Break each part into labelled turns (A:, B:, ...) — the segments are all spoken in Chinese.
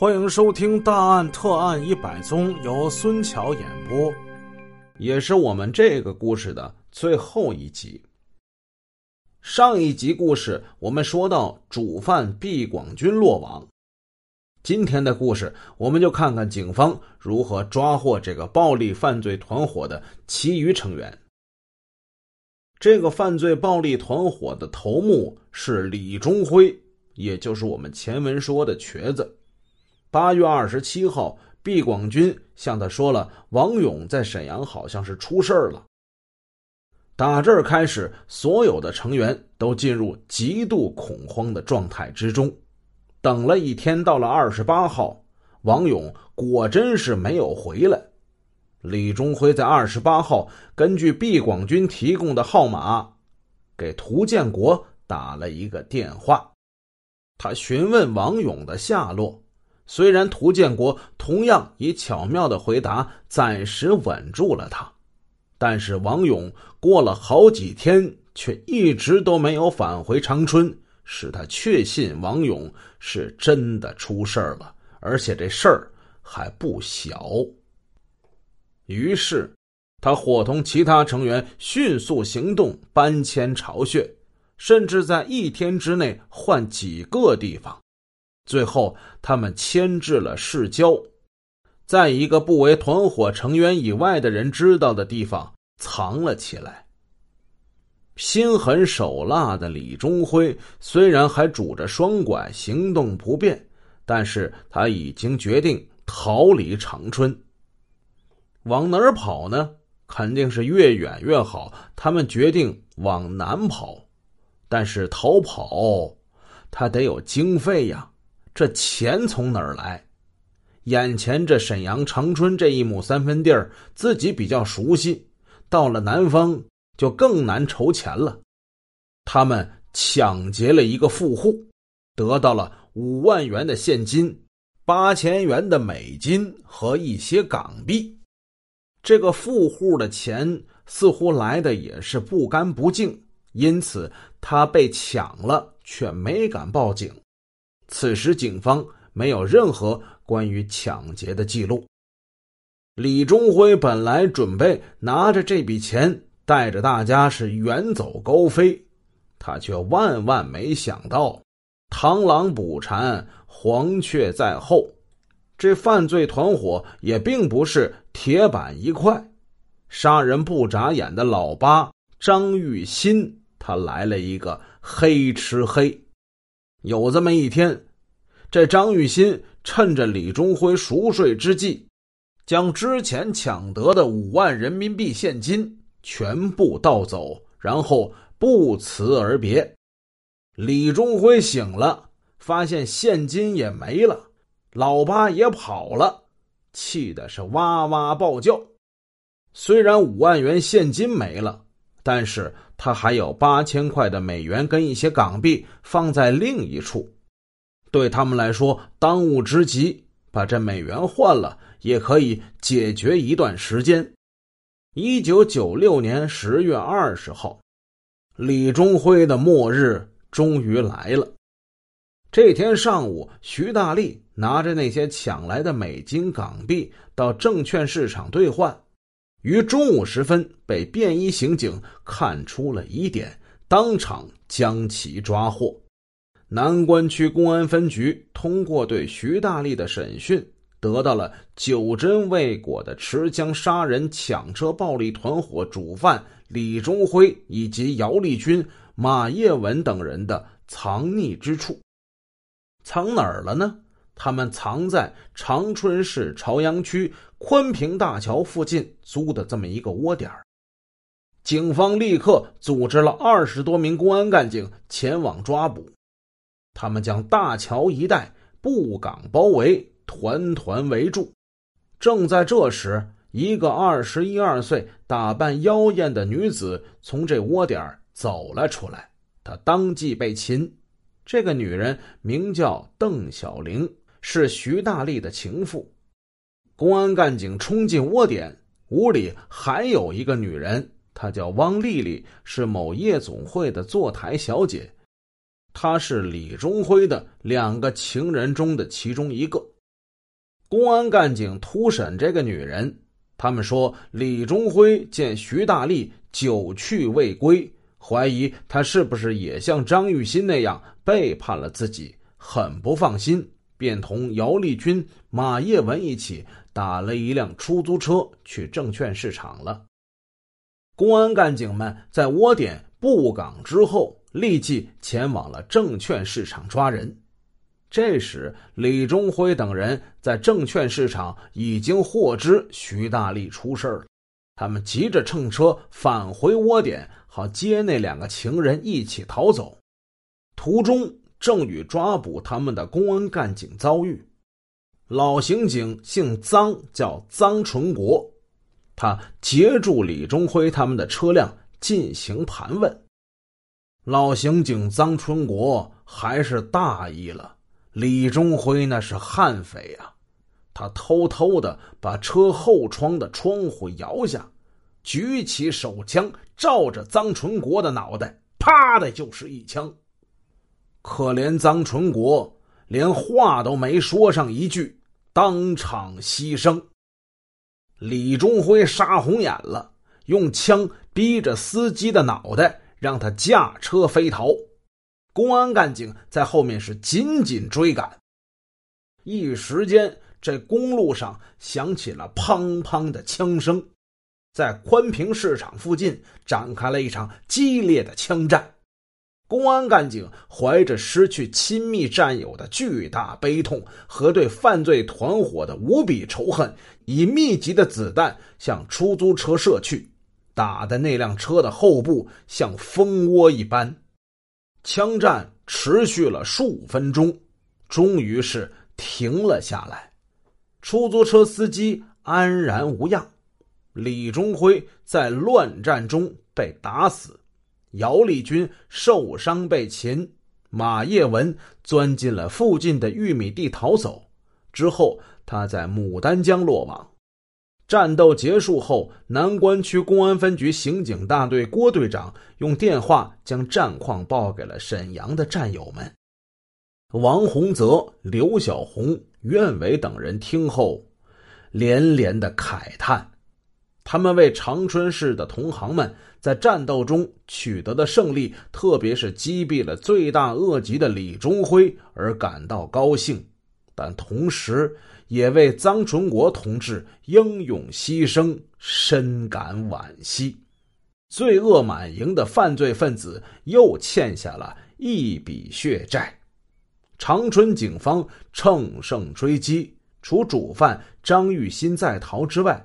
A: 欢迎收听《大案特案一百宗》，由孙桥演播，
B: 也是我们这个故事的最后一集。上一集故事我们说到主犯毕广军落网，今天的故事我们就看看警方如何抓获这个暴力犯罪团伙的其余成员。这个犯罪暴力团伙的头目是李忠辉，也就是我们前文说的瘸子。八月二十七号，毕广军向他说了，王勇在沈阳好像是出事了。打这儿开始，所有的成员都进入极度恐慌的状态之中。等了一天，到了二十八号，王勇果真是没有回来。李忠辉在二十八号根据毕广军提供的号码，给涂建国打了一个电话，他询问王勇的下落。虽然涂建国同样以巧妙的回答暂时稳住了他，但是王勇过了好几天却一直都没有返回长春，使他确信王勇是真的出事了，而且这事儿还不小。于是，他伙同其他成员迅速行动，搬迁巢穴，甚至在一天之内换几个地方。最后，他们牵制了市郊，在一个不为团伙成员以外的人知道的地方藏了起来。心狠手辣的李忠辉虽然还拄着双拐，行动不便，但是他已经决定逃离长春。往哪儿跑呢？肯定是越远越好。他们决定往南跑，但是逃跑，他得有经费呀。这钱从哪儿来？眼前这沈阳、长春这一亩三分地儿，自己比较熟悉。到了南方就更难筹钱了。他们抢劫了一个富户，得到了五万元的现金、八千元的美金和一些港币。这个富户的钱似乎来的也是不干不净，因此他被抢了，却没敢报警。此时，警方没有任何关于抢劫的记录。李忠辉本来准备拿着这笔钱带着大家是远走高飞，他却万万没想到，螳螂捕蝉，黄雀在后。这犯罪团伙也并不是铁板一块。杀人不眨眼的老八张玉新，他来了一个黑吃黑。有这么一天，这张玉新趁着李忠辉熟睡之际，将之前抢得的五万人民币现金全部盗走，然后不辞而别。李忠辉醒了，发现现金也没了，老八也跑了，气的是哇哇暴叫。虽然五万元现金没了，但是。他还有八千块的美元跟一些港币放在另一处，对他们来说当务之急，把这美元换了也可以解决一段时间。一九九六年十月二十号，李忠辉的末日终于来了。这天上午，徐大力拿着那些抢来的美金、港币到证券市场兑换。于中午时分，被便衣刑警看出了疑点，当场将其抓获。南关区公安分局通过对徐大力的审讯，得到了九针未果的持枪杀人抢车暴力团伙主犯李忠辉以及姚立军、马业文等人的藏匿之处。藏哪儿了呢？他们藏在长春市朝阳区宽平大桥附近租的这么一个窝点警方立刻组织了二十多名公安干警前往抓捕，他们将大桥一带布岗包围，团团围住。正在这时，一个二十一二岁、打扮妖艳的女子从这窝点走了出来，她当即被擒。这个女人名叫邓小玲。是徐大力的情妇。公安干警冲进窝点，屋里还有一个女人，她叫汪丽丽，是某夜总会的坐台小姐。她是李忠辉的两个情人中的其中一个。公安干警突审这个女人，他们说李忠辉见徐大力久去未归，怀疑他是不是也像张玉新那样背叛了自己，很不放心，便同姚立军、马业文一起打了一辆出租车去证券市场了。公安干警们在窝点布岗之后，立即前往了证券市场抓人。这时，李忠辉等人在证券市场已经获知徐大力出事了，他们急着乘车返回窝点，好接那两个情人一起逃走。途中正与抓捕他们的公安干警遭遇，老刑警姓臧，叫臧纯国，他截住李忠辉他们的车辆进行盘问。老刑警臧春国还是大意了。李忠辉那是悍匪啊！他偷偷的把车后窗的窗户摇下，举起手枪，照着臧纯国的脑袋，啪的就是一枪。可怜臧纯国连话都没说上一句，当场牺牲。李忠辉杀红眼了，用枪逼着司机的脑袋，让他驾车飞逃。公安干警在后面是紧紧追赶，一时间这公路上响起了砰砰的枪声，在宽平市场附近展开了一场激烈的枪战。公安干警怀着失去亲密战友的巨大悲痛和对犯罪团伙的无比仇恨，以密集的子弹向出租车射去，打的那辆车的后部像蜂窝一般。枪战持续了数分钟，终于是停了下来。出租车司机安然无恙，李忠辉在乱战中被打死，姚立军受伤被擒，马业文钻进了附近的玉米地逃走。之后，他在牡丹江落网。战斗结束后，南关区公安分局刑警大队郭队长用电话将战况报给了沈阳的战友们。王洪泽、刘小红、苑伟等人听后，连连的慨叹：他们为长春市的同行们在战斗中取得的胜利，特别是击毙了罪大恶极的李忠辉而感到高兴，但同时。也为臧纯国同志英勇牺牲深感惋惜，罪恶满盈的犯罪分子又欠下了一笔血债。长春警方乘胜追击，除主犯张玉新在逃之外，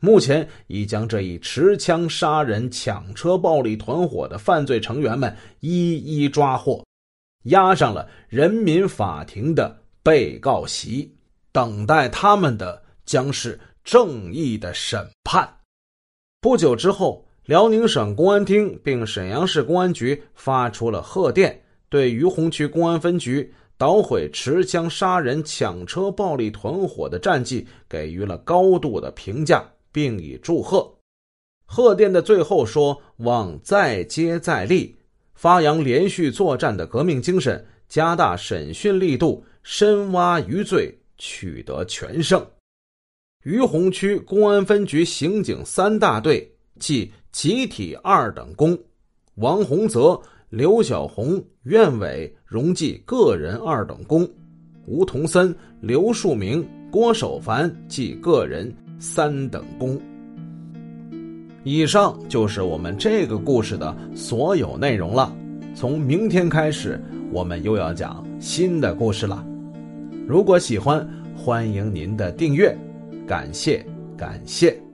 B: 目前已将这一持枪杀人、抢车暴力团伙的犯罪成员们一一抓获，押上了人民法庭的被告席。等待他们的将是正义的审判。不久之后，辽宁省公安厅并沈阳市公安局发出了贺电，对于洪区公安分局捣毁持枪杀人、抢车暴力团伙的战绩给予了高度的评价，并以祝贺。贺电的最后说：“望再接再厉，发扬连续作战的革命精神，加大审讯力度，深挖余罪。”取得全胜。于洪区公安分局刑警三大队即集体二等功，王洪泽、刘小红、苑伟荣记个人二等功，吴同森、刘树明、郭守凡记个人三等功。以上就是我们这个故事的所有内容了。从明天开始，我们又要讲新的故事了。如果喜欢，欢迎您的订阅，感谢感谢。